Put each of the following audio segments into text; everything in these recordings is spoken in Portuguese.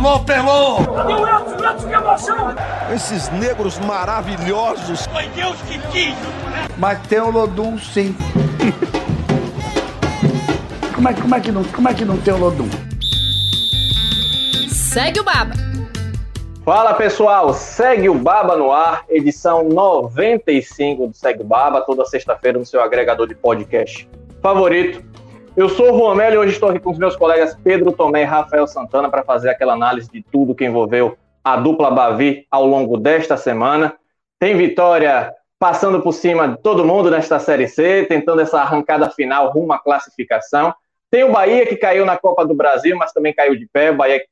Alô, Pelô! que emoção! Esses negros maravilhosos. Foi Deus que quis! Mas tem o Lodum, sim. como, é, como, é que não, como é que não tem o Lodum? Segue o Baba! Fala pessoal, segue o Baba no ar, edição 95 do Segue o Baba, toda sexta-feira no seu agregador de podcast favorito. Eu sou o Romelo e hoje estou aqui com os meus colegas Pedro Tomé e Rafael Santana para fazer aquela análise de tudo que envolveu a dupla Bavi ao longo desta semana. Tem vitória passando por cima de todo mundo nesta Série C, tentando essa arrancada final rumo à classificação. Tem o Bahia que caiu na Copa do Brasil, mas também caiu de pé. O Bahia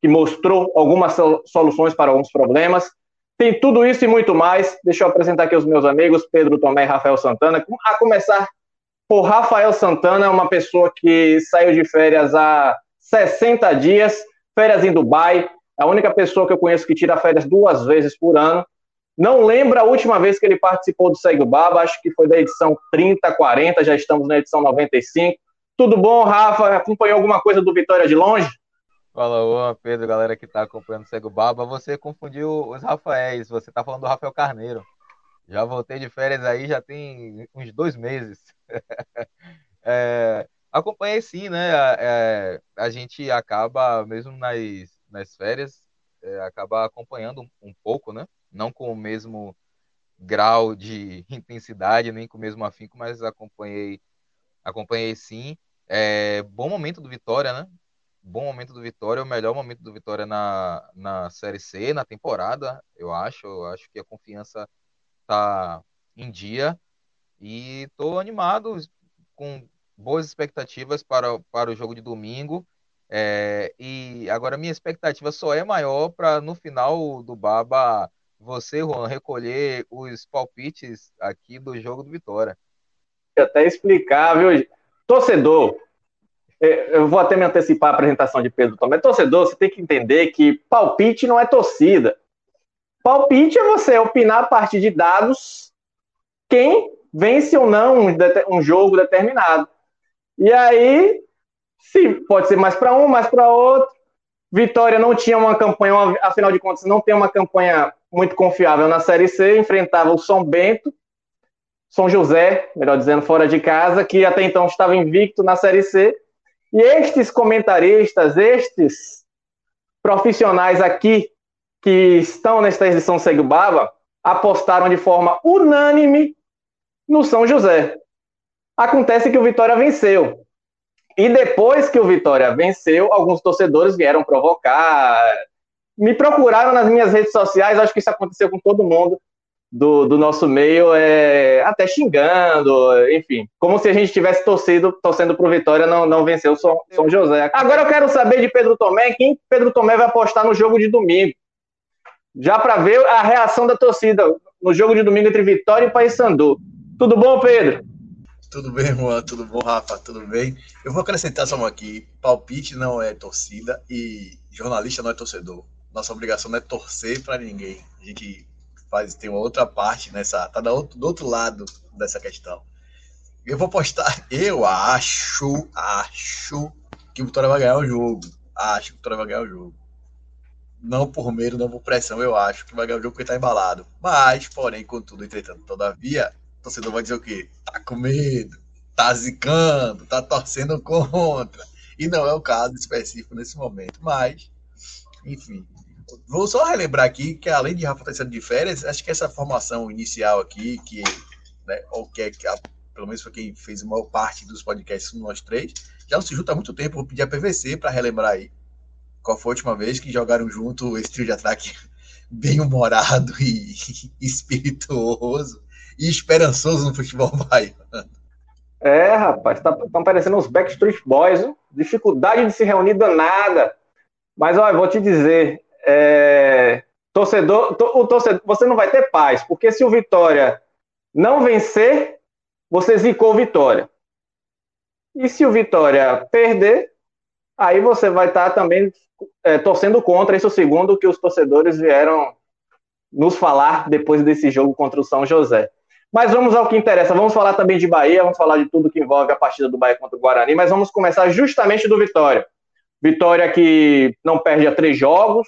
que mostrou algumas soluções para alguns problemas. Tem tudo isso e muito mais. Deixa eu apresentar aqui os meus amigos, Pedro Tomé e Rafael Santana. A começar por Rafael Santana, uma pessoa que saiu de férias há 60 dias, férias em Dubai. É a única pessoa que eu conheço que tira férias duas vezes por ano. Não lembro a última vez que ele participou do Segue Baba, acho que foi da edição 30, 40, já estamos na edição 95. Tudo bom, Rafa? Acompanhou alguma coisa do Vitória de longe? Fala, Pedro, galera que está acompanhando o Cego Baba. Você confundiu os Rafaéis, você está falando do Rafael Carneiro. Já voltei de férias aí, já tem uns dois meses. é, acompanhei sim, né? É, a gente acaba, mesmo nas, nas férias, é, acaba acompanhando um, um, pouco, né? Não com o mesmo grau de intensidade, nem com o mesmo afinco, mas acompanhei, acompanhei sim. É, bom momento do Vitória, né? bom momento do Vitória, o melhor momento do Vitória na, na Série C, na temporada, eu acho. Eu acho que a confiança tá em dia e estou animado, com boas expectativas para, para o jogo de domingo. É, e agora minha expectativa só é maior para no final do Baba você, Juan, recolher os palpites aqui do jogo do Vitória. Até explicar, viu? Torcedor, é, eu vou até me antecipar a apresentação de Pedro Tomé. Torcedor, você tem que entender que palpite não é torcida. Palpite é você opinar a partir de dados quem vence ou não um, jogo determinado. E aí, se pode ser mais para um, mais para outro. Vitória não tinha uma campanha, afinal de contas, não tem uma campanha muito confiável na Série C, enfrentava o São Bento, São José, melhor dizendo, fora de casa, que até então estava invicto na Série C, e estes comentaristas, estes profissionais aqui que estão nesta edição Segue Baba, apostaram de forma unânime no São José. Acontece que o Vitória venceu. E depois que o Vitória venceu, alguns torcedores vieram provocar, me procuraram nas minhas redes sociais, acho que isso aconteceu com todo mundo, do, do nosso meio, é, até xingando, enfim, como se a gente tivesse torcido, torcendo pro Vitória não, não vencer o São, São José. Agora eu quero saber de Pedro Tomé, quem Pedro Tomé vai apostar no jogo de domingo, já para ver a reação da torcida no jogo de domingo entre Vitória e Paysandu. Tudo bom, Pedro? Tudo bem, Juan? Tudo bom, Rafa? Tudo bem? Eu vou acrescentar só uma aqui: palpite não é torcida e jornalista não é torcedor. Nossa obrigação não é torcer para ninguém. A gente faz tem uma outra parte nessa, tá do outro, do outro lado dessa questão. Eu vou postar, eu acho, acho que o Vitória vai ganhar o jogo. Acho que o Vitória vai ganhar o jogo. Não por medo, não por pressão, eu acho que vai ganhar o jogo porque tá embalado. Mas, porém, contudo, entretanto, todavia, o torcedor vai dizer o quê? Tá com medo, tá zicando, tá torcendo contra. E não é o caso específico nesse momento. Mas, enfim, Vou só relembrar aqui que, além de Rafa estar de férias, acho que essa formação inicial aqui, que, né, ou que, é, que a, pelo menos foi quem fez a maior parte dos podcasts nós três, já não se junta há muito tempo. Vou pedir a PVC para relembrar aí qual foi a última vez que jogaram junto esse trio de ataque bem humorado e espirituoso e esperançoso no futebol baiano. É, rapaz, estão tá, parecendo uns Backstreet Boys, hein? dificuldade de se reunir danada. Mas olha, vou te dizer, é, torcedor, to, o torcedor, você não vai ter paz, porque se o Vitória não vencer, você zicou o Vitória. E se o Vitória perder, aí você vai estar tá também é, torcendo contra isso, segundo que os torcedores vieram nos falar depois desse jogo contra o São José. Mas vamos ao que interessa. Vamos falar também de Bahia, vamos falar de tudo que envolve a partida do Bahia contra o Guarani, mas vamos começar justamente do Vitória. Vitória que não perde a três jogos,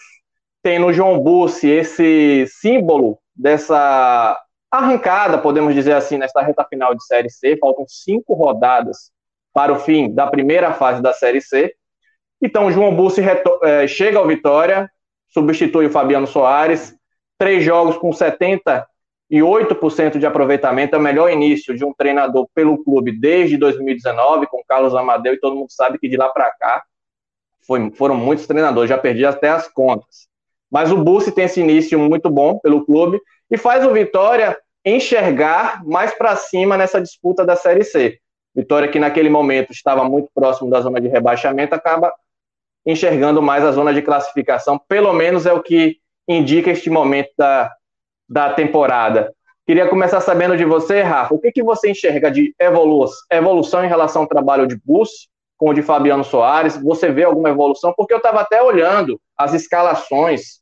tem no João Bussi esse símbolo dessa arrancada, podemos dizer assim, nesta reta final de Série C. Faltam cinco rodadas para o fim da primeira fase da Série C. Então, João Bussi é, chega ao Vitória, substitui o Fabiano Soares, três jogos com 78% de aproveitamento, é o melhor início de um treinador pelo clube desde 2019, com Carlos Amadeu, e todo mundo sabe que de lá para cá foi, foram muitos treinadores, já perdi até as contas. Mas o Bussi tem esse início muito bom pelo clube e faz o Vitória enxergar mais para cima nessa disputa da Série C. Vitória que naquele momento estava muito próximo da zona de rebaixamento, acaba enxergando mais a zona de classificação, pelo menos é o que indica este momento da, da temporada. Queria começar sabendo de você, Rafa, o que, que você enxerga de evolu evolução em relação ao trabalho de Bus com o de Fabiano Soares? Você vê alguma evolução? Porque eu estava até olhando as escalações.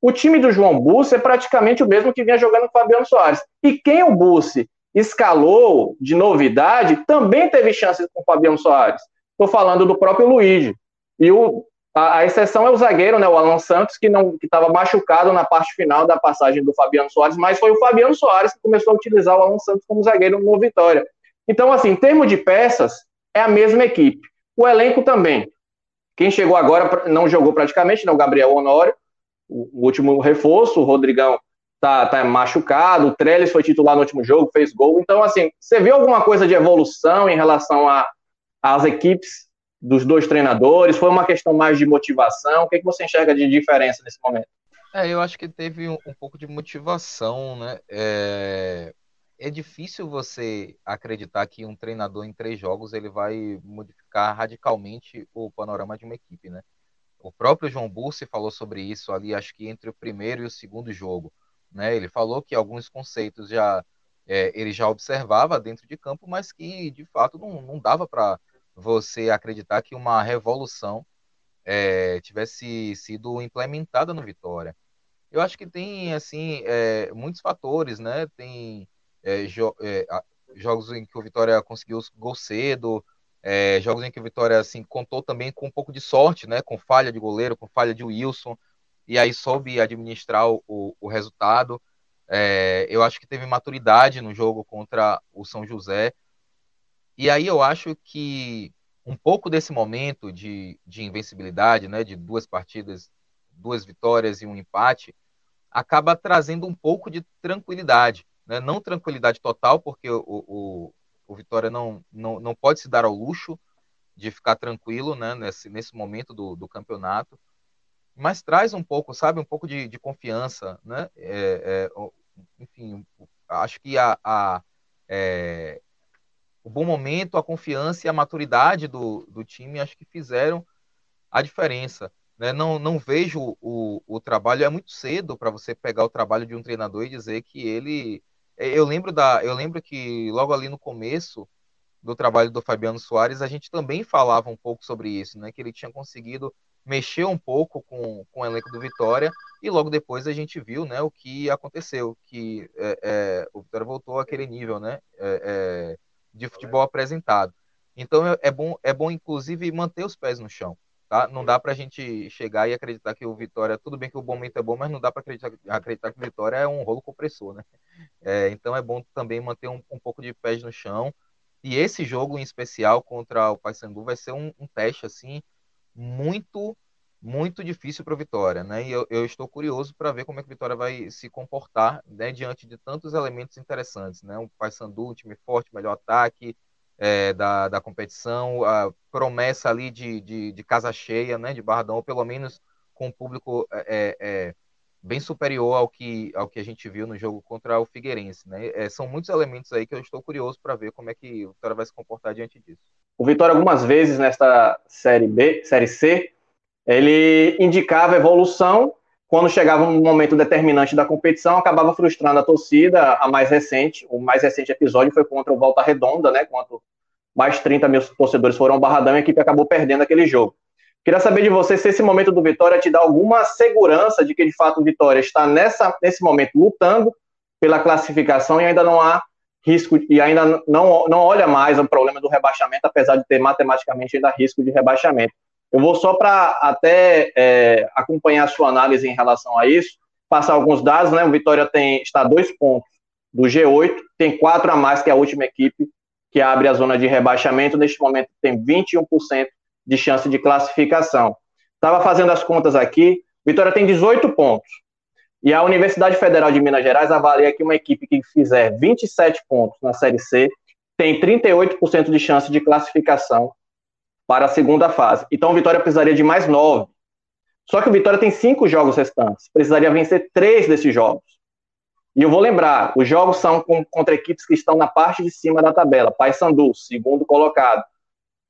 O time do João Bussi é praticamente o mesmo que vinha jogando com o Fabiano Soares. E quem o Bussi escalou de novidade também teve chances com o Fabiano Soares. Estou falando do próprio Luigi. E o, a, a, exceção é o zagueiro, né, o Alan Santos, que não estava machucado na parte final da passagem do Fabiano Soares, mas foi o Fabiano Soares que começou a utilizar o Alan Santos como zagueiro no Vitória. Então, assim, em termos de peças, é a mesma equipe. O elenco também. Quem chegou agora não jogou praticamente, né, o Gabriel Honório, o, o último reforço, o Rodrigão tá, tá machucado, o Trellis foi titular no último jogo, fez gol. Então, assim, você viu alguma coisa de evolução em relação às equipes dos dois treinadores? Foi uma questão mais de motivação? O que, é que você enxerga de diferença nesse momento? É, eu acho que teve um, um pouco de motivação, né? É, é, difícil você acreditar que um treinador em três jogos ele vai modificar radicalmente o panorama de uma equipe, né? O próprio João Bursi falou sobre isso ali, acho que entre o primeiro e o segundo jogo, né? Ele falou que alguns conceitos já é, ele já observava dentro de campo, mas que de fato não, não dava para você acreditar que uma revolução é, tivesse sido implementada no Vitória. Eu acho que tem assim é, muitos fatores, né? Tem é, jo jogos em que o Vitória conseguiu gol cedo, jogos em que o Vitória assim contou também com um pouco de sorte, né? Com falha de goleiro, com falha de Wilson, e aí soube administrar o, o, resultado. Eu acho que teve maturidade no jogo contra o São José. E aí eu acho que um pouco desse momento de, de invencibilidade, né, de duas partidas, duas vitórias e um empate, acaba trazendo um pouco de tranquilidade. Né? Não tranquilidade total, porque o, o, o Vitória não, não, não pode se dar ao luxo de ficar tranquilo né, nesse, nesse momento do, do campeonato, mas traz um pouco, sabe, um pouco de, de confiança. Né? É, é, enfim, acho que a, a é, o bom momento, a confiança e a maturidade do, do time acho que fizeram a diferença. Né? Não, não vejo o, o trabalho, é muito cedo para você pegar o trabalho de um treinador e dizer que ele. É, eu lembro, da, eu lembro que logo ali no começo do trabalho do Fabiano Soares, a gente também falava um pouco sobre isso, né? que ele tinha conseguido mexer um pouco com, com o elenco do Vitória e logo depois a gente viu né, o que aconteceu, que é, é, o Vitória voltou àquele nível, né? É, é de futebol apresentado. Então é, é bom, é bom inclusive manter os pés no chão. Tá? Não dá para a gente chegar e acreditar que o Vitória, tudo bem que o momento é bom, mas não dá para acreditar, acreditar que o Vitória é um rolo compressor, né? É, então é bom também manter um, um, pouco de pés no chão. E esse jogo em especial contra o Paysandu vai ser um, um teste assim muito muito difícil para o Vitória, né? E eu, eu estou curioso para ver como é que o Vitória vai se comportar né, diante de tantos elementos interessantes, né? Um Paysandu, um time forte, melhor ataque é, da, da competição, a promessa ali de, de, de, casa cheia, né? De Barradão, ou pelo menos com um público é, é, bem superior ao que, ao que a gente viu no jogo contra o Figueirense, né? É, são muitos elementos aí que eu estou curioso para ver como é que o Vitória vai se comportar diante disso. O Vitória algumas vezes nesta série B, série C, ele indicava evolução, quando chegava um momento determinante da competição, acabava frustrando a torcida. A mais recente, o mais recente episódio foi contra o Volta Redonda, né? Quando mais de 30 mil torcedores foram ao Barradão e a equipe acabou perdendo aquele jogo. Queria saber de você se esse momento do Vitória te dá alguma segurança de que de fato o Vitória está nessa, nesse momento lutando pela classificação e ainda não há risco e ainda não, não olha mais o problema do rebaixamento, apesar de ter matematicamente ainda risco de rebaixamento. Eu vou só para até é, acompanhar a sua análise em relação a isso, passar alguns dados, né? O Vitória tem, está a dois pontos do G8, tem quatro a mais que a última equipe que abre a zona de rebaixamento. Neste momento tem 21% de chance de classificação. Estava fazendo as contas aqui, Vitória tem 18 pontos. E a Universidade Federal de Minas Gerais avalia que uma equipe que fizer 27 pontos na Série C tem 38% de chance de classificação para a segunda fase. Então, o Vitória precisaria de mais nove. Só que o Vitória tem cinco jogos restantes. Precisaria vencer três desses jogos. E eu vou lembrar, os jogos são com, contra equipes que estão na parte de cima da tabela. Paysandu, segundo colocado.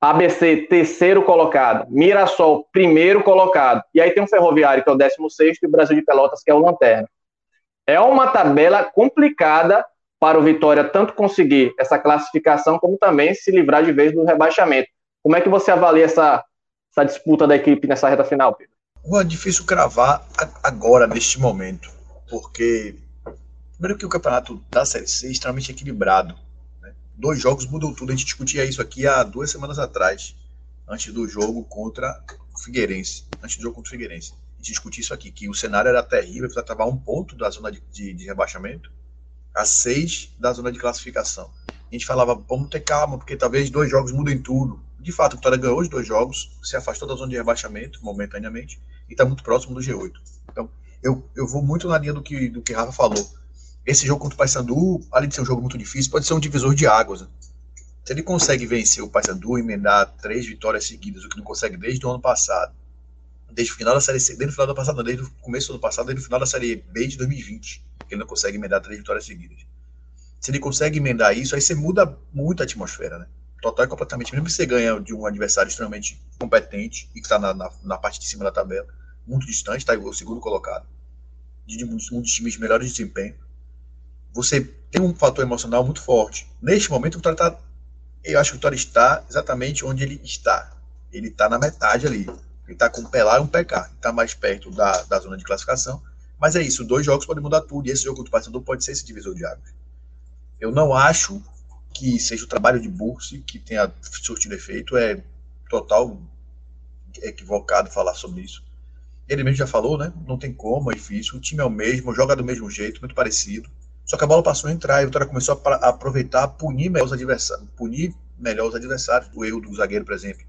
ABC, terceiro colocado. Mirassol, primeiro colocado. E aí tem o Ferroviário, que é o 16 e o Brasil de Pelotas, que é o Lanterna. É uma tabela complicada para o Vitória tanto conseguir essa classificação, como também se livrar de vez do rebaixamento. Como é que você avalia essa, essa disputa da equipe nessa reta final, Pedro? É difícil cravar agora, neste momento, porque primeiro que o campeonato da Série C é extremamente equilibrado. Né? Dois jogos mudam tudo. A gente discutia isso aqui há duas semanas atrás, antes do jogo contra o Figueirense. Antes do jogo contra o Figueirense. A gente discutia isso aqui, que o cenário era terrível, precisava travar um ponto da zona de, de, de rebaixamento a seis da zona de classificação. A gente falava, vamos ter calma, porque talvez dois jogos mudem tudo. De fato, o Vitória ganhou os dois jogos, se afastou da zona de rebaixamento momentaneamente e está muito próximo do G8. Então, eu, eu vou muito na linha do que, do que Rafa falou. Esse jogo contra o Paysandu, além de ser um jogo muito difícil, pode ser um divisor de águas. Né? Se ele consegue vencer o Paysandu emendar três vitórias seguidas, o que não consegue desde o ano passado, desde o final da Série C, desde o final do passado, desde o começo do ano passado, desde o final da Série B de 2020 que ele não consegue emendar três vitórias seguidas. Se ele consegue emendar isso, aí você muda muito a atmosfera, né? Total e completamente. Mesmo que você ganha de um adversário extremamente competente e que está na, na, na, parte de cima da tabela, muito distante, está o segundo colocado, de um dos times de melhores desempenho, você tem um fator emocional muito forte. Neste momento, o Vitória está. Eu acho que o Vitória está exatamente onde ele está. Ele está na metade ali. Ele está com um pé lá e um cá. Está mais perto da, da zona de classificação mas é isso, dois jogos podem mudar tudo, e esse jogo contra o Paysandu pode ser esse divisor de águas. Eu não acho que seja o trabalho de Bursi que tenha surtido efeito, é total equivocado falar sobre isso. Ele mesmo já falou, né? Não tem como, é difícil. O time é o mesmo, joga do mesmo jeito, muito parecido. Só que a bola passou a entrar e o Vitória começou a, aproveitar, punir melhor os adversários, punir melhor os adversários. O erro do zagueiro, por exemplo,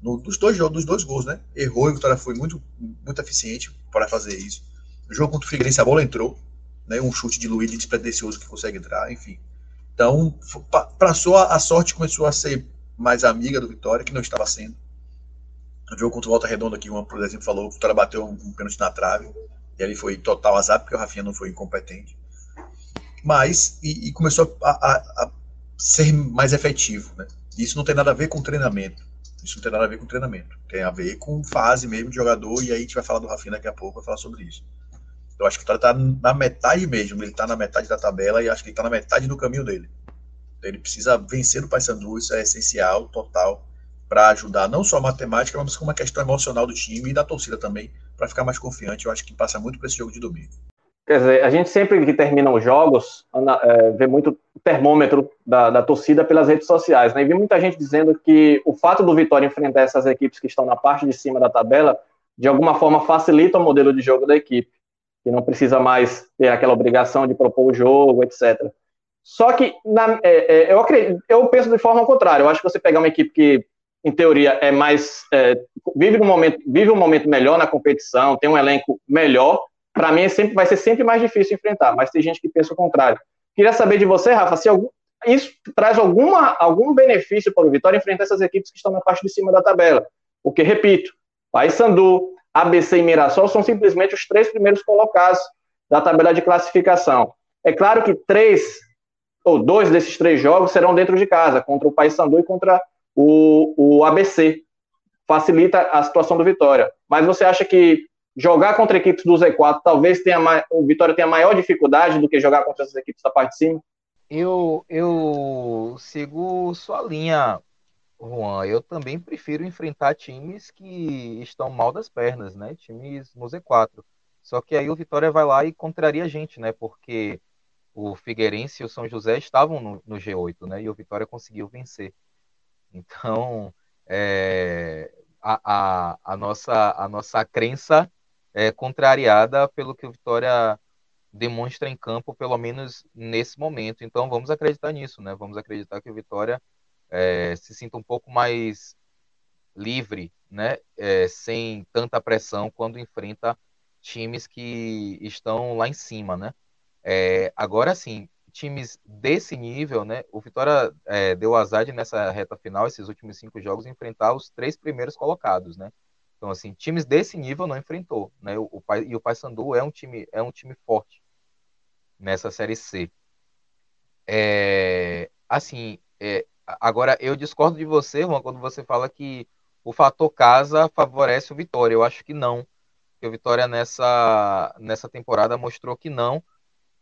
no, dos dois jogos, dos dois gols, né? Errou e o Vitória foi muito, muito eficiente para fazer isso. No jogo contra o Figueirense a bola entrou, né? Um chute de Luiz despretensioso que consegue entrar, enfim. Então, passou a, a sorte começou a ser mais amiga do Vitória, que não estava sendo. No jogo contra o Volta Redonda, que uma, por exemplo, falou, o Vitória bateu um, um pênalti na trave, e ali foi total azar, porque o Rafinha não foi incompetente. Mas, e, e começou a, a, a, ser mais efetivo, né? Isso não tem nada a ver com treinamento. Isso não tem nada a ver com treinamento. Tem a ver com fase mesmo de jogador, e aí a gente vai falar do Rafinha daqui a pouco, vai falar sobre isso. Eu acho que o Vitória está na metade mesmo. Ele está na metade da tabela e acho que ele está na metade do caminho dele. Então, ele precisa vencer o Paysandu, isso é essencial, total, para ajudar não só a matemática, mas como a questão emocional do time e da torcida também, para ficar mais confiante. Eu acho que passa muito para esse jogo de domingo. Quer dizer, a gente sempre que termina os jogos, é, vê muito termômetro da, da, torcida pelas redes sociais, né? E vi muita gente dizendo que o fato do Vitória enfrentar essas equipes que estão na parte de cima da tabela, de alguma forma facilita o modelo de jogo da equipe que não precisa mais ter aquela obrigação de propor o jogo, etc. Só que na, é, é, eu, acredito, eu penso de forma contrária. Eu acho que você pegar uma equipe que, em teoria, é mais é, vive um momento vive um momento melhor na competição, tem um elenco melhor. Para mim, é sempre, vai ser sempre mais difícil enfrentar. Mas tem gente que pensa o contrário. Queria saber de você, Rafa, se algum, isso traz alguma, algum benefício para o Vitória enfrentar essas equipes que estão na parte de cima da tabela. Porque, repito, Paysandu, ABC e Mirassol são simplesmente os três primeiros colocados da tabela de classificação. É claro que três ou dois desses três jogos serão dentro de casa, contra o Paysandu e contra o, o ABC. Facilita a situação do Vitória. Mas você acha que jogar contra equipes do Z4 talvez tenha o Vitória tenha maior dificuldade do que jogar contra essas equipes da parte de cima? Eu, eu sigo sua linha, Juan, eu também prefiro enfrentar times que estão mal das pernas, né? Times no Z4. Só que aí o Vitória vai lá e contraria a gente, né? Porque o Figueirense e o São José estavam no, no G8, né? E o Vitória conseguiu vencer. Então, é, a, a, a, nossa, a nossa crença é contrariada pelo que o Vitória demonstra em campo, pelo menos nesse momento. Então vamos acreditar nisso, né? Vamos acreditar que o Vitória é, se sinta um pouco mais livre, né? É, sem tanta pressão quando enfrenta times que estão lá em cima, né? É, agora sim, times desse nível, né? O Vitória é, deu azar de nessa reta final, esses últimos cinco jogos, enfrentar os três primeiros colocados, né? Então, assim, times desse nível não enfrentou, né? O, o, e o Paysandu é um time, é um time forte nessa série C. É, assim, é, agora eu discordo de você, Juan, quando você fala que o fator casa favorece o Vitória. Eu acho que não. Que o Vitória nessa, nessa temporada mostrou que não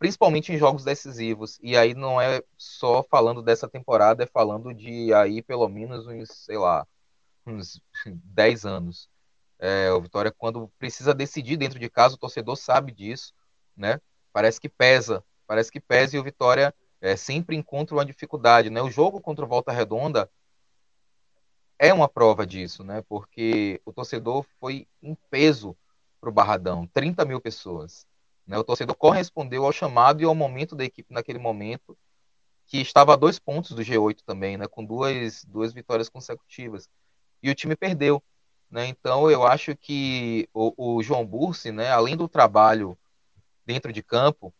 principalmente em jogos decisivos. E aí não é só falando dessa temporada, é falando de aí pelo menos uns, sei lá, uns 10 anos. É, o Vitória, quando precisa decidir dentro de casa, o torcedor sabe disso, né? Parece que pesa, parece que pesa e o Vitória é, sempre encontra uma dificuldade, né? O jogo contra o Volta Redonda é uma prova disso, né? Porque o torcedor foi em peso para o Barradão, 30 mil pessoas. Né? O torcedor correspondeu ao chamado e ao momento da equipe naquele momento, que estava a dois pontos do G8 também, né? com duas, duas vitórias consecutivas. E o time perdeu. Né? Então eu acho que o, o João Bursi, né, além do trabalho dentro de campo,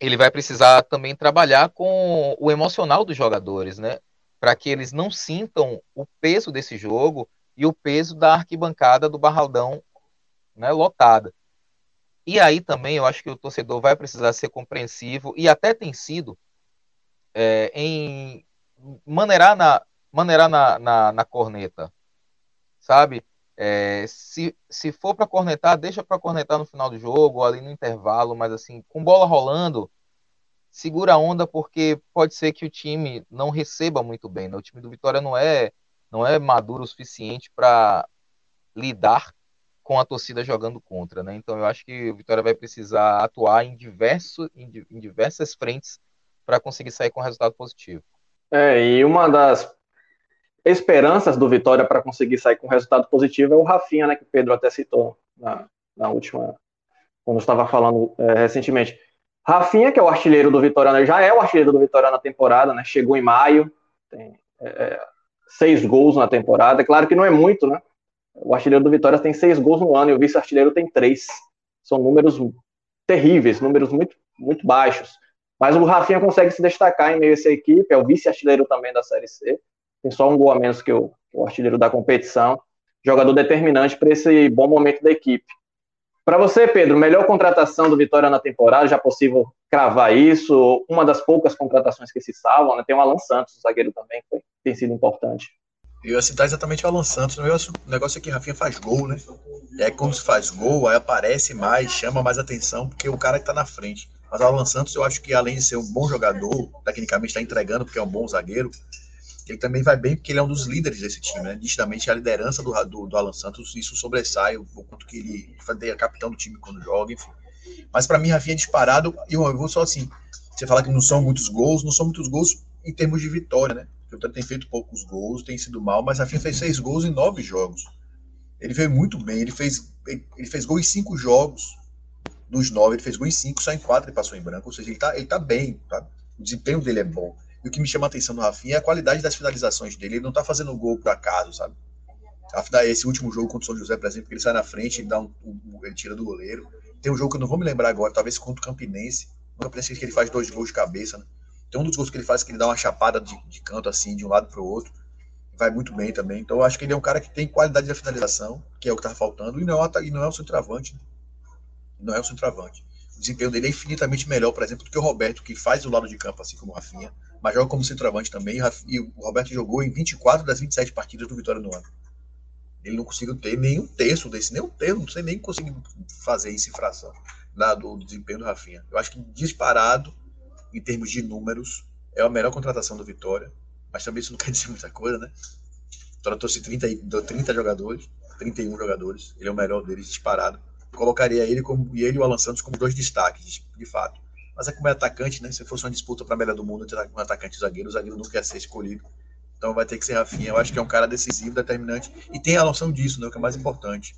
ele vai precisar também trabalhar com o emocional dos jogadores, né? Para que eles não sintam o peso desse jogo e o peso da arquibancada do Barraldão né, lotada. E aí também eu acho que o torcedor vai precisar ser compreensivo, e até tem sido, é, em maneirar na, maneirar na, na, na corneta, sabe? É, se, se for para cornetar, deixa para cornetar no final do jogo, ali no intervalo, mas assim, com bola rolando, segura a onda, porque pode ser que o time não receba muito bem. Né? O time do Vitória não é, não é maduro o suficiente para lidar com a torcida jogando contra, né? Então eu acho que o Vitória vai precisar atuar em, diverso, em, em diversas frentes para conseguir sair com resultado positivo. É, e uma das esperanças do Vitória para conseguir sair com resultado positivo é o Rafinha, né? Que o Pedro até citou na, na última, quando estava falando é, recentemente. Rafinha, que é o artilheiro do Vitória, né? já é o artilheiro do Vitória na temporada, né? Chegou em maio, tem é, é seis gols na temporada. É claro que não é muito, né? O artilheiro do Vitória tem seis gols no ano e o vice-artilheiro tem três. São números terríveis, números muito, muito baixos. Mas o Rafinha consegue se destacar em meio a essa equipe, é o vice-artilheiro também da Série C. Tem só um gol a menos que o, o artilheiro da competição. Jogador determinante para esse bom momento da equipe. Para você, Pedro, melhor contratação do Vitória na temporada, já é possível cravar isso? Uma das poucas contratações que se salvam, né? Tem o Alan Santos, o zagueiro também, que tem sido importante. Eu ia citar exatamente o Alan Santos. O negócio, o negócio é que Rafinha faz gol, né? Aí, quando se faz gol, aí aparece mais, chama mais atenção, porque o cara que tá na frente. Mas o Alan Santos, eu acho que além de ser um bom jogador, tecnicamente está entregando, porque é um bom zagueiro, ele também vai bem porque ele é um dos líderes desse time, né? Nitidamente, a liderança do, do, do Alan Santos, isso sobressai o, quanto que ele é capitão do time quando joga, enfim. Mas para mim, Rafinha é disparado, e eu vou só assim, você fala que não são muitos gols, não são muitos gols em termos de vitória, né? O Vitória tem feito poucos gols, tem sido mal, mas Rafinha fez seis gols em nove jogos. Ele veio muito bem, ele fez, ele fez gol em cinco jogos. Nos nove, ele fez gol em cinco, só em quatro ele passou em branco. Ou seja, ele tá, ele tá bem, tá? o desempenho dele é bom. E o que me chama a atenção no Rafinha é a qualidade das finalizações dele. Ele não tá fazendo gol por acaso, sabe? Esse último jogo contra o São José, por exemplo, ele sai na frente e dá um, um, ele tira do goleiro. Tem um jogo que eu não vou me lembrar agora, talvez contra o Campinense. O Campinense que ele faz dois gols de cabeça, né? Tem um dos gols que ele faz que ele dá uma chapada de, de canto assim, de um lado para o outro. Vai muito bem também. Então eu acho que ele é um cara que tem qualidade da finalização, que é o que está faltando, e não, é, e não é o centroavante. Né? Não é o centroavante. O desempenho dele é infinitamente melhor, por exemplo, do que o Roberto, que faz o lado de campo, assim como o Rafinha, mas joga como centroavante também. E o Roberto jogou em 24 das 27 partidas do Vitória no ano. Ele não conseguiu ter nenhum terço desse, nem um terço, não sei nem conseguir fazer isso em fração da, do, desempenho do Rafinha. Eu acho que disparado em termos de números, é a melhor contratação do Vitória, mas também isso não quer dizer muita coisa, né? Vitória trouxe 30, 30 jogadores, 31 jogadores, ele é o melhor deles disparado. colocaria ele como, e ele e o Alan Santos como dois destaques, de, fato. Mas é como é atacante, né? Se fosse uma disputa para a melhor do mundo entre um atacante e zagueiro, o zagueiro não quer ser escolhido. Então vai ter que ser Rafinha. Eu acho que é um cara decisivo, determinante e tem a noção disso, né? O que é mais importante.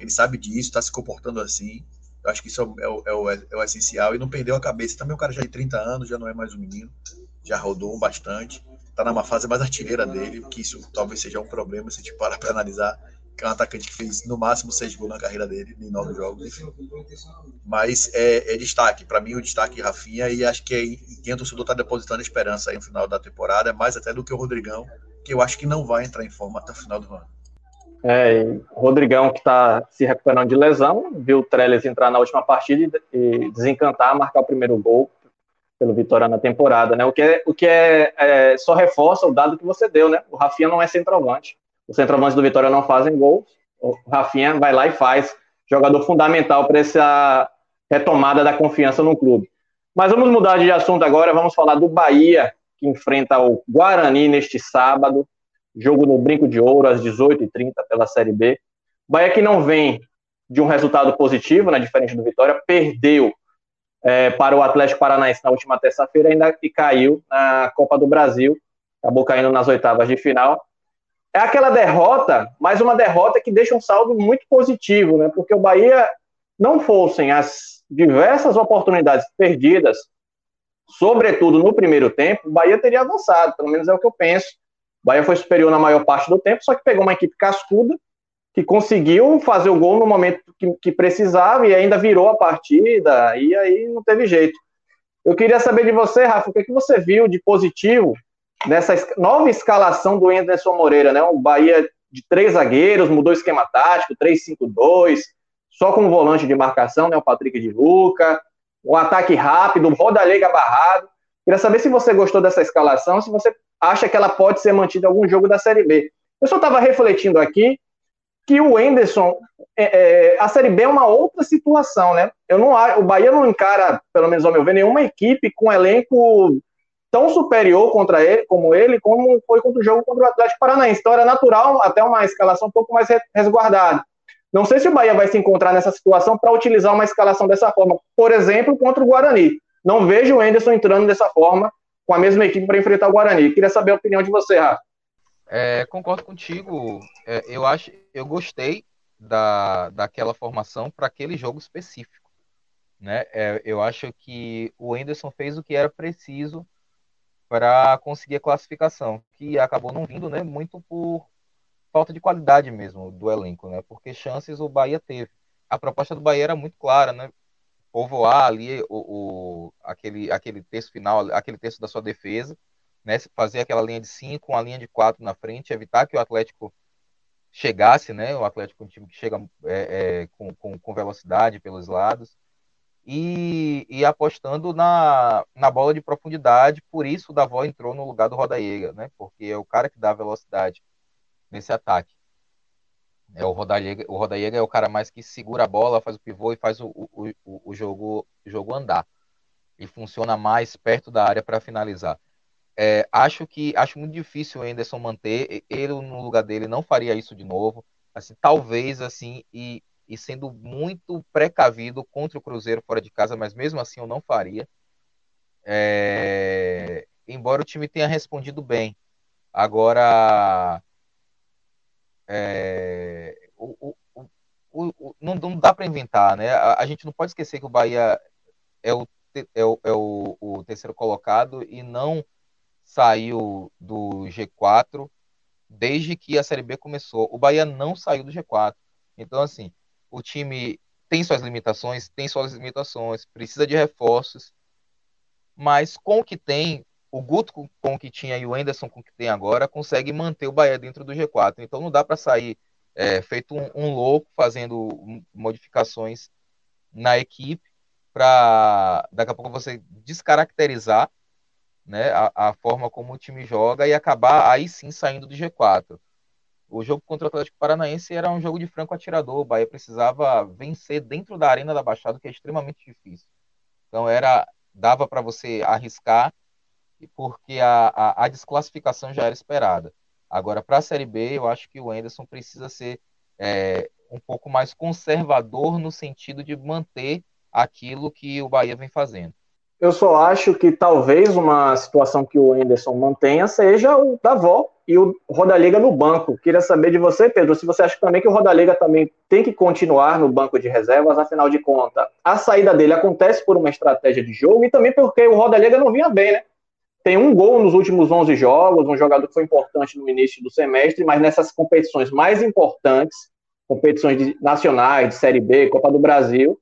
Ele sabe disso, está se comportando assim. Eu acho que isso é o, é, o, é o, essencial e não perdeu a cabeça. Também o cara já tem 30 anos, já não é mais um menino, já rodou bastante. Está numa fase mais artilheira dele, que isso talvez seja um problema se a gente parar para analisar que é um atacante que fez no máximo seis gols na carreira dele, em nove jogos, enfim. Mas é, é destaque, para mim o destaque Rafinha, e acho que é, quem o torcedor está depositando esperança aí no final da temporada, é mais até do que o Rodrigão, que eu acho que não vai entrar em forma até o final do ano. É, o Rodrigão que está se recuperando de lesão, viu o Trellis entrar na última partida e, desencantar, marcar o primeiro gol pelo Vitória na temporada, né? O que é, o que é, é, só reforça o dado que você deu, né? O Rafinha não é centroavante. Os centroavantes do Vitória não fazem gols. O Rafinha vai lá e faz. Jogador fundamental para essa retomada da confiança no clube. Mas vamos mudar de assunto agora. Vamos falar do Bahia, que enfrenta o Guarani neste sábado. Jogo no Brinco de Ouro, às 18h30, pela Série B. Bahia que não vem de um resultado positivo, né, diferente do Vitória, perdeu é, para o Atlético Paranaense na última terça-feira ainda e caiu na Copa do Brasil. Acabou caindo nas oitavas de final é aquela derrota, mas uma derrota que deixa um saldo muito positivo, né? Porque o Bahia não fossem as diversas oportunidades perdidas, sobretudo no primeiro tempo, o Bahia teria avançado, pelo menos é o que eu penso. O Bahia foi superior na maior parte do tempo, só que pegou uma equipe cascuda, que conseguiu fazer o gol no momento que, que precisava e ainda virou a partida, e aí não teve jeito. Eu queria saber de você, Rafa, o que, é que você viu de positivo nessa nova escalação do Anderson Moreira, né? O Bahia de três zagueiros, mudou o esquema tático, 3-5-2, só com um volante de marcação, né? O Patrick de Luca, um ataque rápido, rodalega barrado. Queria saber se você gostou dessa escalação, se você acha que ela pode ser mantida em algum jogo da Série B. Eu só estava refletindo aqui que o Enderson, é, é, a Série B é uma outra situação, né? Eu não, o Bahia não encara, pelo menos ao meu ver, nenhuma equipe com elenco tão superior contra ele, como ele, como foi contra o jogo contra o Atlético Paranaense. Então era natural até uma escalação um pouco mais resguardada. Não sei se o Bahia vai se encontrar nessa situação para utilizar uma escalação dessa forma, por exemplo, contra o Guarani. Não vejo o Enderson entrando dessa forma com a mesma equipe para enfrentar o Guarani. Queria saber a opinião de você, Rafa. É, concordo contigo. É, eu acho, eu gostei da, daquela formação para aquele jogo específico. Né? É, eu acho que o Enderson fez o que era preciso para conseguir a classificação, que acabou não vindo, né, muito por falta de qualidade mesmo do elenco, né, porque chances o Bahia teve. A proposta do Bahia era muito clara, né, povoar ali o, o aquele, aquele texto final, aquele texto da sua defesa, né, fazer aquela linha de 5, uma linha de 4 na frente, evitar que o Atlético chegasse, né, o Atlético é um time que chega é, é, com, com, com velocidade pelos lados, e, e, apostando na, na bola de profundidade, por isso o Davó entrou no lugar do Rodaíga, né? Porque é o cara que dá velocidade nesse ataque. É o Rodaíga, o é o cara mais que segura a bola, faz o pivô e faz o, o, o, o jogo, o jogo andar. E funciona mais perto da área para finalizar. É, acho que acho muito difícil o Anderson manter. Ele no lugar dele não faria isso de novo. Assim, talvez assim e e sendo muito precavido contra o Cruzeiro fora de casa, mas mesmo assim eu não faria. É... Embora o time tenha respondido bem. Agora, é... o, o, o, não, não, dá para inventar, né? A, a, gente não pode esquecer que o Bahia é o, é o, é o terceiro colocado e não saiu do G4 desde que a Série B começou. O Bahia não saiu do G4. Então, assim, o time tem suas limitações, tem suas limitações, precisa de reforços, mas com o que tem, o Guto com o que tinha e o Anderson com o que tem agora, consegue manter o Bahia dentro do G4. Então não dá para sair é, feito um, um, louco fazendo modificações na equipe para daqui a pouco você descaracterizar né, a, a, forma como o time joga e acabar aí sim saindo do G4. O jogo contra o Atlético Paranaense era um jogo de franco atirador. O Bahia precisava vencer dentro da arena da Baixada, que é extremamente difícil. Então era dava para você arriscar, porque a, a, a, desclassificação já era esperada. Agora, para a Série B, eu acho que o Enderson precisa ser é, um pouco mais conservador no sentido de manter aquilo que o Bahia vem fazendo. Eu só acho que talvez uma situação que o Anderson mantenha seja o Davó e o Rodallega no banco. Queria saber de você, Pedro, se você acha também que o Rodallega também tem que continuar no banco de reservas, afinal de contas, a saída dele acontece por uma estratégia de jogo e também porque o Rodallega não vinha bem, né? Tem um gol nos últimos 11 jogos, um jogador que foi importante no início do semestre, mas nessas competições mais importantes, competições nacionais, de Série B, Copa do Brasil,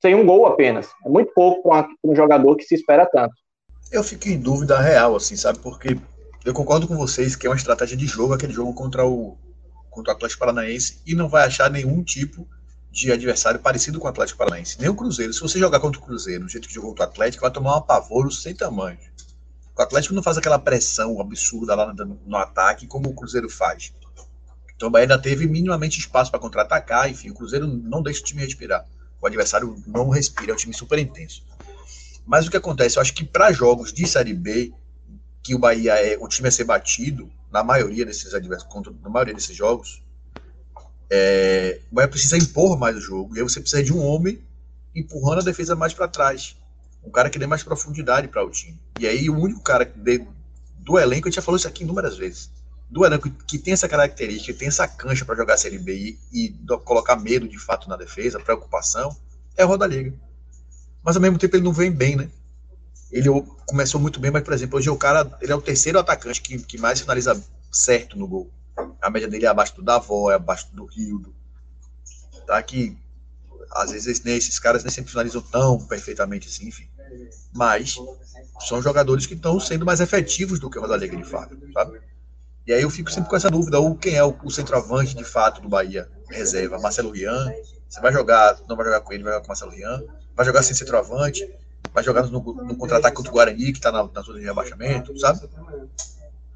tem um gol apenas. É muito pouco para um jogador que se espera tanto. Eu fico em dúvida real, assim, sabe? Porque eu concordo com vocês que é uma estratégia de jogo, aquele jogo contra o, contra o Atlético Paranaense, e não vai achar nenhum tipo de adversário parecido com o Atlético Paranaense. Nem o Cruzeiro. Se você jogar contra o Cruzeiro, do jeito que jogou contra o Atlético, vai tomar um apavoro sem tamanho. O Atlético não faz aquela pressão absurda lá no, no ataque como o Cruzeiro faz. Então o Bahia ainda teve minimamente espaço para contra-atacar, enfim, o Cruzeiro não deixa o time respirar. O adversário não respira, é um time super intenso. Mas o que acontece? Eu acho que para jogos de Série B, que o Bahia é o time a ser batido, na maioria desses adversários, na maioria desses jogos, é, o Bahia precisa impor mais o jogo. E aí você precisa de um homem empurrando a defesa mais para trás. Um cara que dê mais profundidade para o time. E aí o único cara de, do elenco, a gente já falou isso aqui inúmeras vezes, do elenco que tem essa característica, tem essa cancha para jogar a Série B e, e, colocar medo de fato na defesa, preocupação, é o Roda-Liga. Mas ao mesmo tempo ele não vem bem, né? Ele começou muito bem, mas, por exemplo, hoje o cara ele é o terceiro atacante que, que mais finaliza certo no gol. A média dele é abaixo do Davó, é abaixo do Rildo. Tá? Que às vezes né, esses caras nem sempre finalizam tão perfeitamente assim, enfim. Mas são jogadores que estão sendo mais efetivos do que o Roda-Liga de fato, sabe? E aí eu fico sempre com essa dúvida, ou quem é o, o centroavante de fato do Bahia reserva? Marcelo Rian? Você vai jogar, não vai jogar com ele, vai jogar com Marcelo Rian? Vai jogar sem centroavante? Vai jogar no, no contra-ataque contra o Guarani, que está na, na zona de rebaixamento, sabe?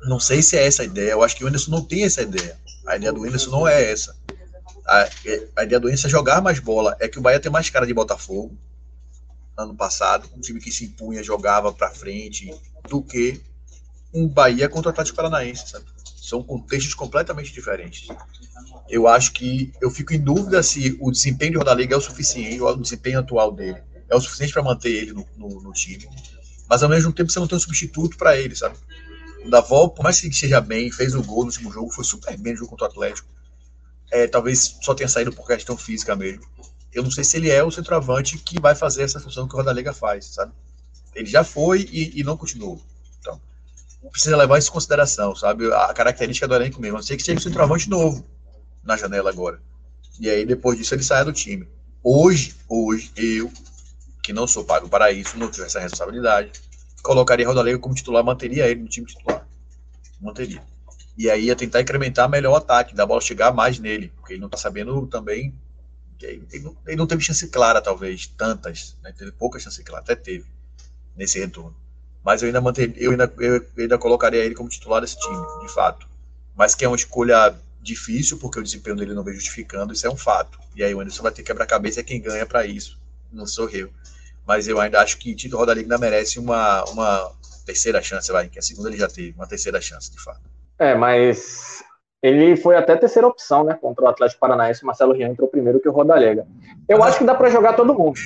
Não sei se é essa a ideia. Eu acho que o Anderson não tem essa ideia. A ideia do Anderson não é essa. A, a ideia do Anderson é jogar mais bola. É que o Bahia tem mais cara de Botafogo ano passado, um time que se impunha, jogava para frente, do que um Bahia contra o Atlético Paranaense, sabe? São contextos completamente diferentes. Eu acho que eu fico em dúvida se o desempenho de Rodallega é o suficiente, ou o desempenho atual dele é o suficiente para manter ele no, no, no, time. Mas ao mesmo tempo você não tem um substituto para ele, sabe? O Davó, por mais que seja bem, fez o gol no último jogo, foi super bem no jogo contra o Atlético. É, talvez só tenha saído por questão física mesmo. Eu não sei se ele é o centroavante que vai fazer essa função que o Rodalega faz, sabe? Ele já foi e, e não continuou precisa levar isso em consideração, sabe? A característica do elenco mesmo. A ser que seja um centroavante novo na janela agora. E aí, depois disso, ele sai do time. Hoje, hoje, eu, que não sou pago para isso, não tenho essa responsabilidade, colocaria Rodalega como titular, manteria ele no time titular. Manteria. E aí ia tentar incrementar melhor o ataque, da bola chegar mais nele, porque ele não está sabendo também. Ele não, ele não, teve chance clara, talvez, tantas, né? teve pouca chance clara, até teve nesse retorno. Mas eu ainda manter, eu ainda, eu ainda colocaria ele como titular desse time, de fato. Mas que é uma escolha difícil, porque o desempenho dele não vem justificando, isso é um fato. E aí o Anderson vai ter que quebrar a cabeça, é quem ganha para isso, não sou eu. Mas eu ainda acho que Tito Roda ainda merece uma, uma terceira chance, vai, que a segunda ele já teve, uma terceira chance, de fato. É, mas ele foi até terceira opção, né, contra o Atlético Paranaense, o Marcelo Rian entrou primeiro que o Rodalega. Eu acho que dá para jogar todo mundo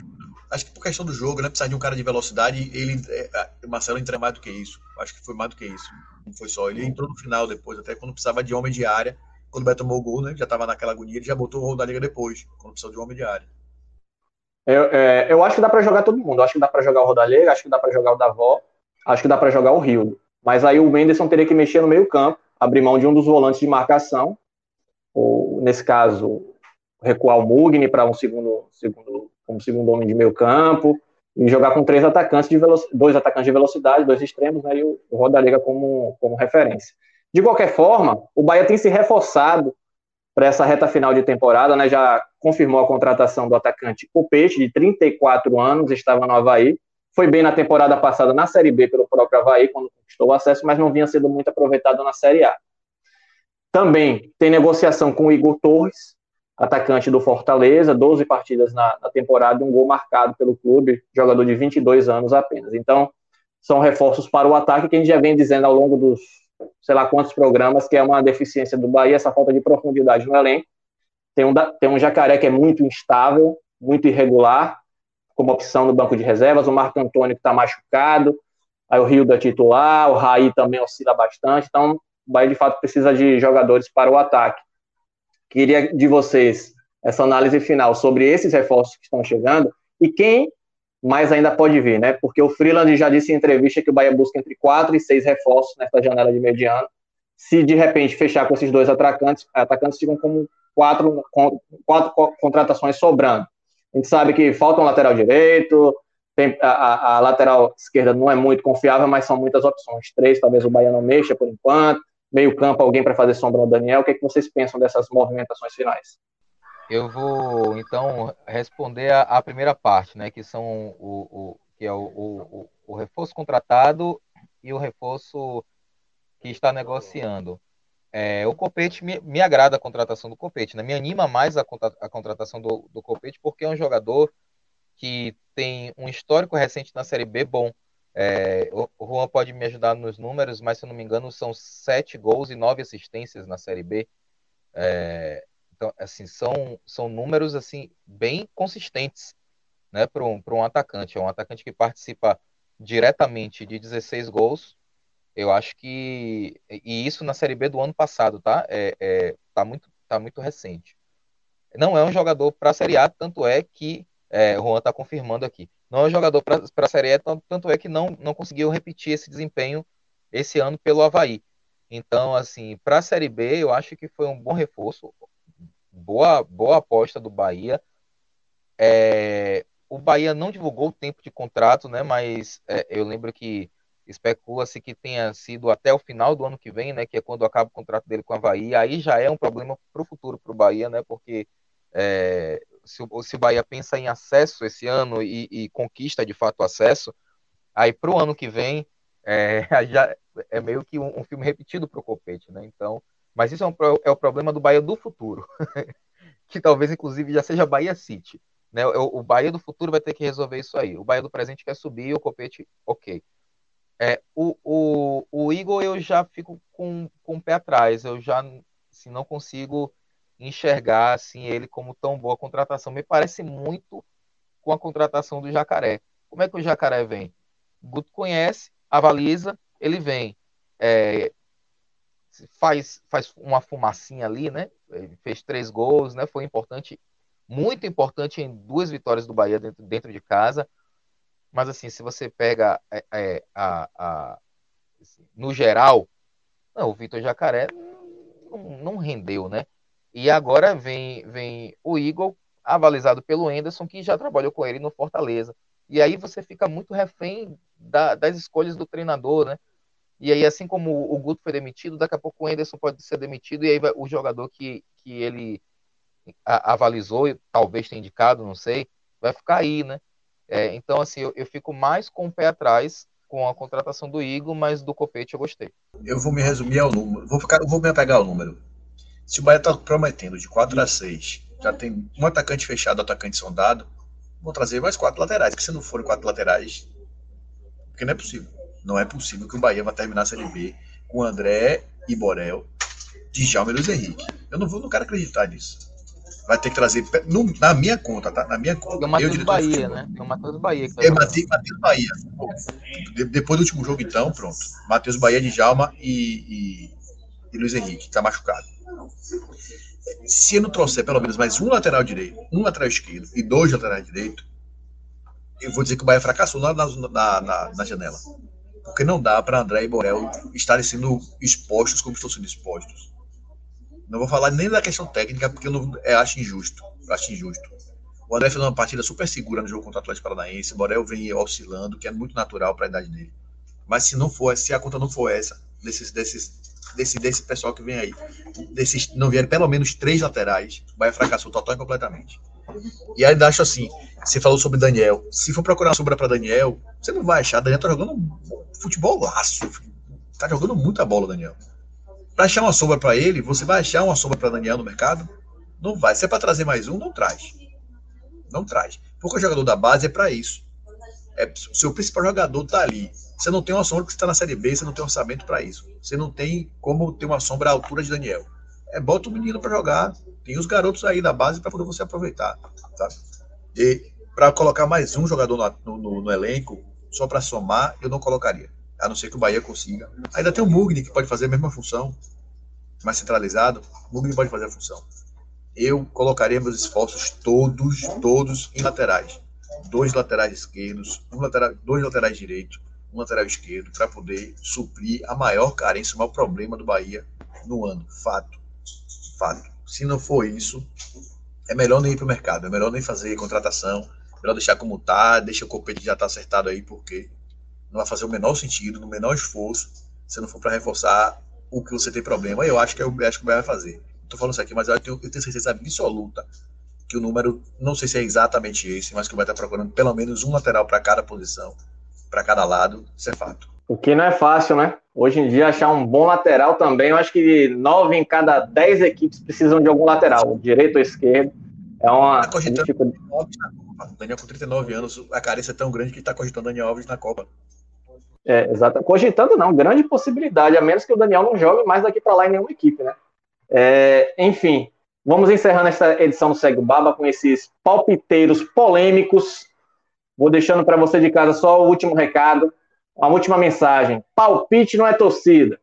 acho que por questão do jogo, né? Precisar de um cara de velocidade, ele, é, Marcelo entra mais do que isso. Acho que foi mais do que isso. Não foi só. Ele entrou no final depois, até quando precisava de homem de área. Quando o Beto tomou o gol, né? Já estava naquela agonia, ele já botou o rol da liga depois, quando precisou de homem de área. Eu, é, eu acho que dá para jogar todo mundo. Acho que dá para jogar o Rodalega, acho que dá para jogar o Davó, acho que dá para jogar o Rio. Mas aí o Menderson teria que mexer no meio-campo, abrir mão de um dos volantes de marcação, ou nesse caso, recuar o Mugni para um segundo, segundo, como segundo homem de meio-campo, e jogar com três atacantes de dois atacantes de velocidade, dois extremos, né, e o, Rodalega como, como referência. De qualquer forma, o Bahia tem se reforçado para essa reta final de temporada, né, já confirmou a contratação do atacante O Peixe, de 34 anos, estava no Havaí, foi bem na temporada passada na Série B pelo próprio Havaí, quando conquistou o acesso, mas não vinha sendo muito aproveitado na Série A. Também tem negociação com o Igor Torres, atacante do Fortaleza, 12 partidas na, na temporada, um gol marcado pelo clube, jogador de 22 anos apenas. Então, são reforços para o ataque que a gente já vem dizendo ao longo dos, sei lá quantos programas, que é uma deficiência do Bahia, essa falta de profundidade no elenco. Tem um, tem um jacaré que é muito instável, muito irregular, como opção no banco de reservas, o Marco Antônio que está machucado, aí o Rio da titular, o Raí também oscila bastante, então o Bahia de fato precisa de jogadores para o ataque. Queria de vocês essa análise final sobre esses reforços que estão chegando e quem mais ainda pode vir, né? Porque o Freeland já disse em entrevista que o Bahia busca entre quatro e seis reforços nessa janela de mediano. Se de repente fechar com esses dois atacantes, atacantes ficam como quatro, quatro contratações sobrando. A gente sabe que falta um lateral direito, tem, a, a, lateral esquerda não é muito confiável, mas são muitas opções. Três, talvez o Bahia não mexa por enquanto. Meio campo, alguém para fazer sombra ao Daniel. O que, é que vocês pensam dessas movimentações finais? Eu vou então responder a, a primeira parte, né, que são o, o que é o, o, o, reforço contratado e o reforço que está negociando. É, o Copete me, me, agrada a contratação do Copete, né? Me anima mais a, a contratação do, do Copete porque é um jogador que tem um histórico recente na Série B bom. É, o, Juan pode me ajudar nos números, mas se eu não me engano são sete gols e nove assistências na Série B. É, então, assim, são, são números assim bem consistentes né, para um, um atacante. É um atacante que participa diretamente de 16 gols. Eu acho que. E isso na Série B do ano passado, tá? É, é, tá, muito, tá muito recente. Não é um jogador para a Série A, tanto é que. É, Juan está confirmando aqui. Não é jogador para a Série A, tanto é que não, não conseguiu repetir esse desempenho esse ano pelo Havaí. Então, assim, para a Série B, eu acho que foi um bom reforço boa, boa aposta do Bahia. É, o Bahia não divulgou o tempo de contrato, né? Mas é, eu lembro que especula-se que tenha sido até o final do ano que vem, né? Que é quando acaba o contrato dele com a Bahia. Aí já é um problema para o futuro para o Bahia, né? Porque é, se, se, o Bahia pensa em acesso esse ano e, e conquista de fato acesso, aí para o ano que vem é, já é meio que um, um filme repetido para o Copete, né? Então mas isso é, um, é o problema do Bahia do futuro, que talvez inclusive já seja Bahia City. Né? O, o Bahia do futuro vai ter que resolver isso aí. O Bahia do presente quer subir, o Copete, ok. É, o, o, o Igor eu já fico com, com o pé atrás, eu já assim, não consigo enxergar assim, ele como tão boa contratação. Me parece muito com a contratação do Jacaré. Como é que o Jacaré vem? Guto conhece, avaliza, ele vem. É, faz, faz uma fumacinha ali, né? Ele fez três gols, né? Foi importante, muito importante em duas vitórias do Bahia dentro, dentro de casa. Mas assim, se você pega é, é, a, a, no geral, não, o Vitor Jacaré não, não, rendeu, né? E agora vem, vem o Igor, avalizado pelo Enderson, que já trabalhou com ele no Fortaleza. E aí você fica muito refém da, das escolhas do treinador, né? E aí, assim como o Guto foi demitido, daqui a pouco o Enderson pode ser demitido, e aí vai, o jogador que, que ele avalizou, talvez tenha indicado, não sei, vai ficar aí, né? É, então, assim, eu, eu, fico mais com o pé atrás com a contratação do Igor, mas do Copete eu gostei. Eu vou me resumir ao número, vou, ficar, vou me apegar ao número. Se o Bahia está prometendo de 4 a 6, já tem um atacante fechado, atacante sondado, vou trazer mais quatro laterais, que se não forem quatro laterais, porque não é possível. Não é possível que o Bahia vá terminar a Série B com André e Borel, Djalma e Luiz Henrique. Eu não, vou, não quero acreditar nisso. Vai ter que trazer, no, na minha conta, tá? Na minha conta. Tem o Matheus Bahia, né? O Matheus Bahia. é, Matheus, Matheus Bahia. De, depois do último jogo, então, pronto. Matheus Bahia, Djalma e, e, e Luiz Henrique, tá machucado. Se eu não trouxer pelo menos mais um lateral direito, um lateral esquerdo e dois laterais direito, eu vou dizer que o Bahia fracassou na, na, na, na janela. Porque não dá para André e Borel estarem sendo expostos como estão sendo expostos. Não vou falar nem da questão técnica, porque eu não, é, acho injusto. Acho injusto. O André fez uma partida super segura no jogo contra o Atlético Paranaense. O Borel vem oscilando, que é muito natural para a idade dele. Mas se não for, se a conta não for essa, desses, desses, desse, desse pessoal que vem aí, desses, não vierem pelo menos três laterais, vai fracassar total e completamente. E ainda acho assim, você falou sobre Daniel. Se for procurar uma sombra para Daniel, você não vai achar. Daniel tá jogando futebol laço. Tá jogando muita bola, Daniel. Para achar uma sombra para ele, você vai achar uma sombra para Daniel no mercado? Não vai. Se é para trazer mais um, não traz. Não traz. Porque o jogador da base é para isso. É, o seu principal jogador tá ali. Você não tem uma sombra porque você está na Série B, você não tem orçamento para isso. Você não tem como ter uma sombra à altura de Daniel. É bota o menino para jogar. Tem os garotos aí da base para poder você aproveitar. Tá? E para colocar mais um jogador no, no, no elenco, só para somar, eu não colocaria. A não ser que o Bahia consiga. Ainda tem o Mugni, que pode fazer a mesma função, mais centralizado. O Mugni pode fazer a função. Eu colocaria meus esforços todos, todos em laterais. Dois laterais esquerdos, um lateral, dois laterais direitos, um lateral esquerdo, para poder suprir a maior carência, o maior problema do Bahia no ano. Fato. Fato. Se não for isso, é melhor nem ir para o mercado, é melhor nem fazer contratação, é melhor deixar como tá, deixa o copete já estar tá acertado aí, porque não vai fazer o menor sentido, no menor esforço, se não for para reforçar o que você tem problema. Eu acho que, eu, acho que o Bahia vai fazer. Estou falando isso aqui, mas eu tenho, eu tenho certeza absoluta que o número, não sei se é exatamente esse, mas que o Bahia está procurando pelo menos um lateral para cada posição, para cada lado, isso é fato. O que não é fácil, né? Hoje em dia, achar um bom lateral também, eu acho que nove em cada dez equipes precisam de algum lateral, direito ou esquerdo. É uma tá dificuldade. Daniel com 39 anos, a carência é tão grande que está cogitando Daniel Alves na Copa. É, exato. Cogitando não, grande possibilidade, a menos que o Daniel não jogue mais daqui para lá em nenhuma equipe, né? É, enfim, vamos encerrando essa edição do Segue Baba com esses palpiteiros polêmicos. Vou deixando para você de casa só o último recado. Uma última mensagem: palpite não é torcida.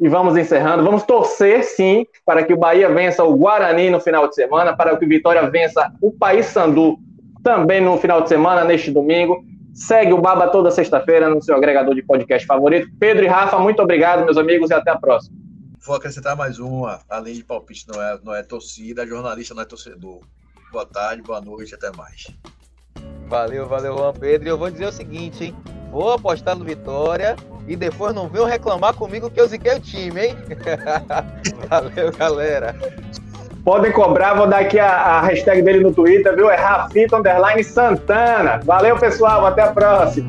E vamos encerrando. Vamos torcer, sim, para que o Bahia vença o Guarani no final de semana, para que o Vitória vença o País Sandu também no final de semana, neste domingo. Segue o Baba toda sexta-feira no seu agregador de podcast favorito. Pedro e Rafa, muito obrigado, meus amigos, e até a próxima. Vou acrescentar mais uma, além de palpite não é, não é torcida, jornalista não é torcedor. Boa tarde, boa noite, até mais. Valeu, valeu, Juan Pedro. E eu vou dizer o seguinte, hein? Vou apostar no Vitória e depois não venham reclamar comigo que eu ziquei o time, hein? valeu, galera. Podem cobrar, vou dar aqui a, a hashtag dele no Twitter, viu? É Rafita Santana. Valeu, pessoal. Até a próxima.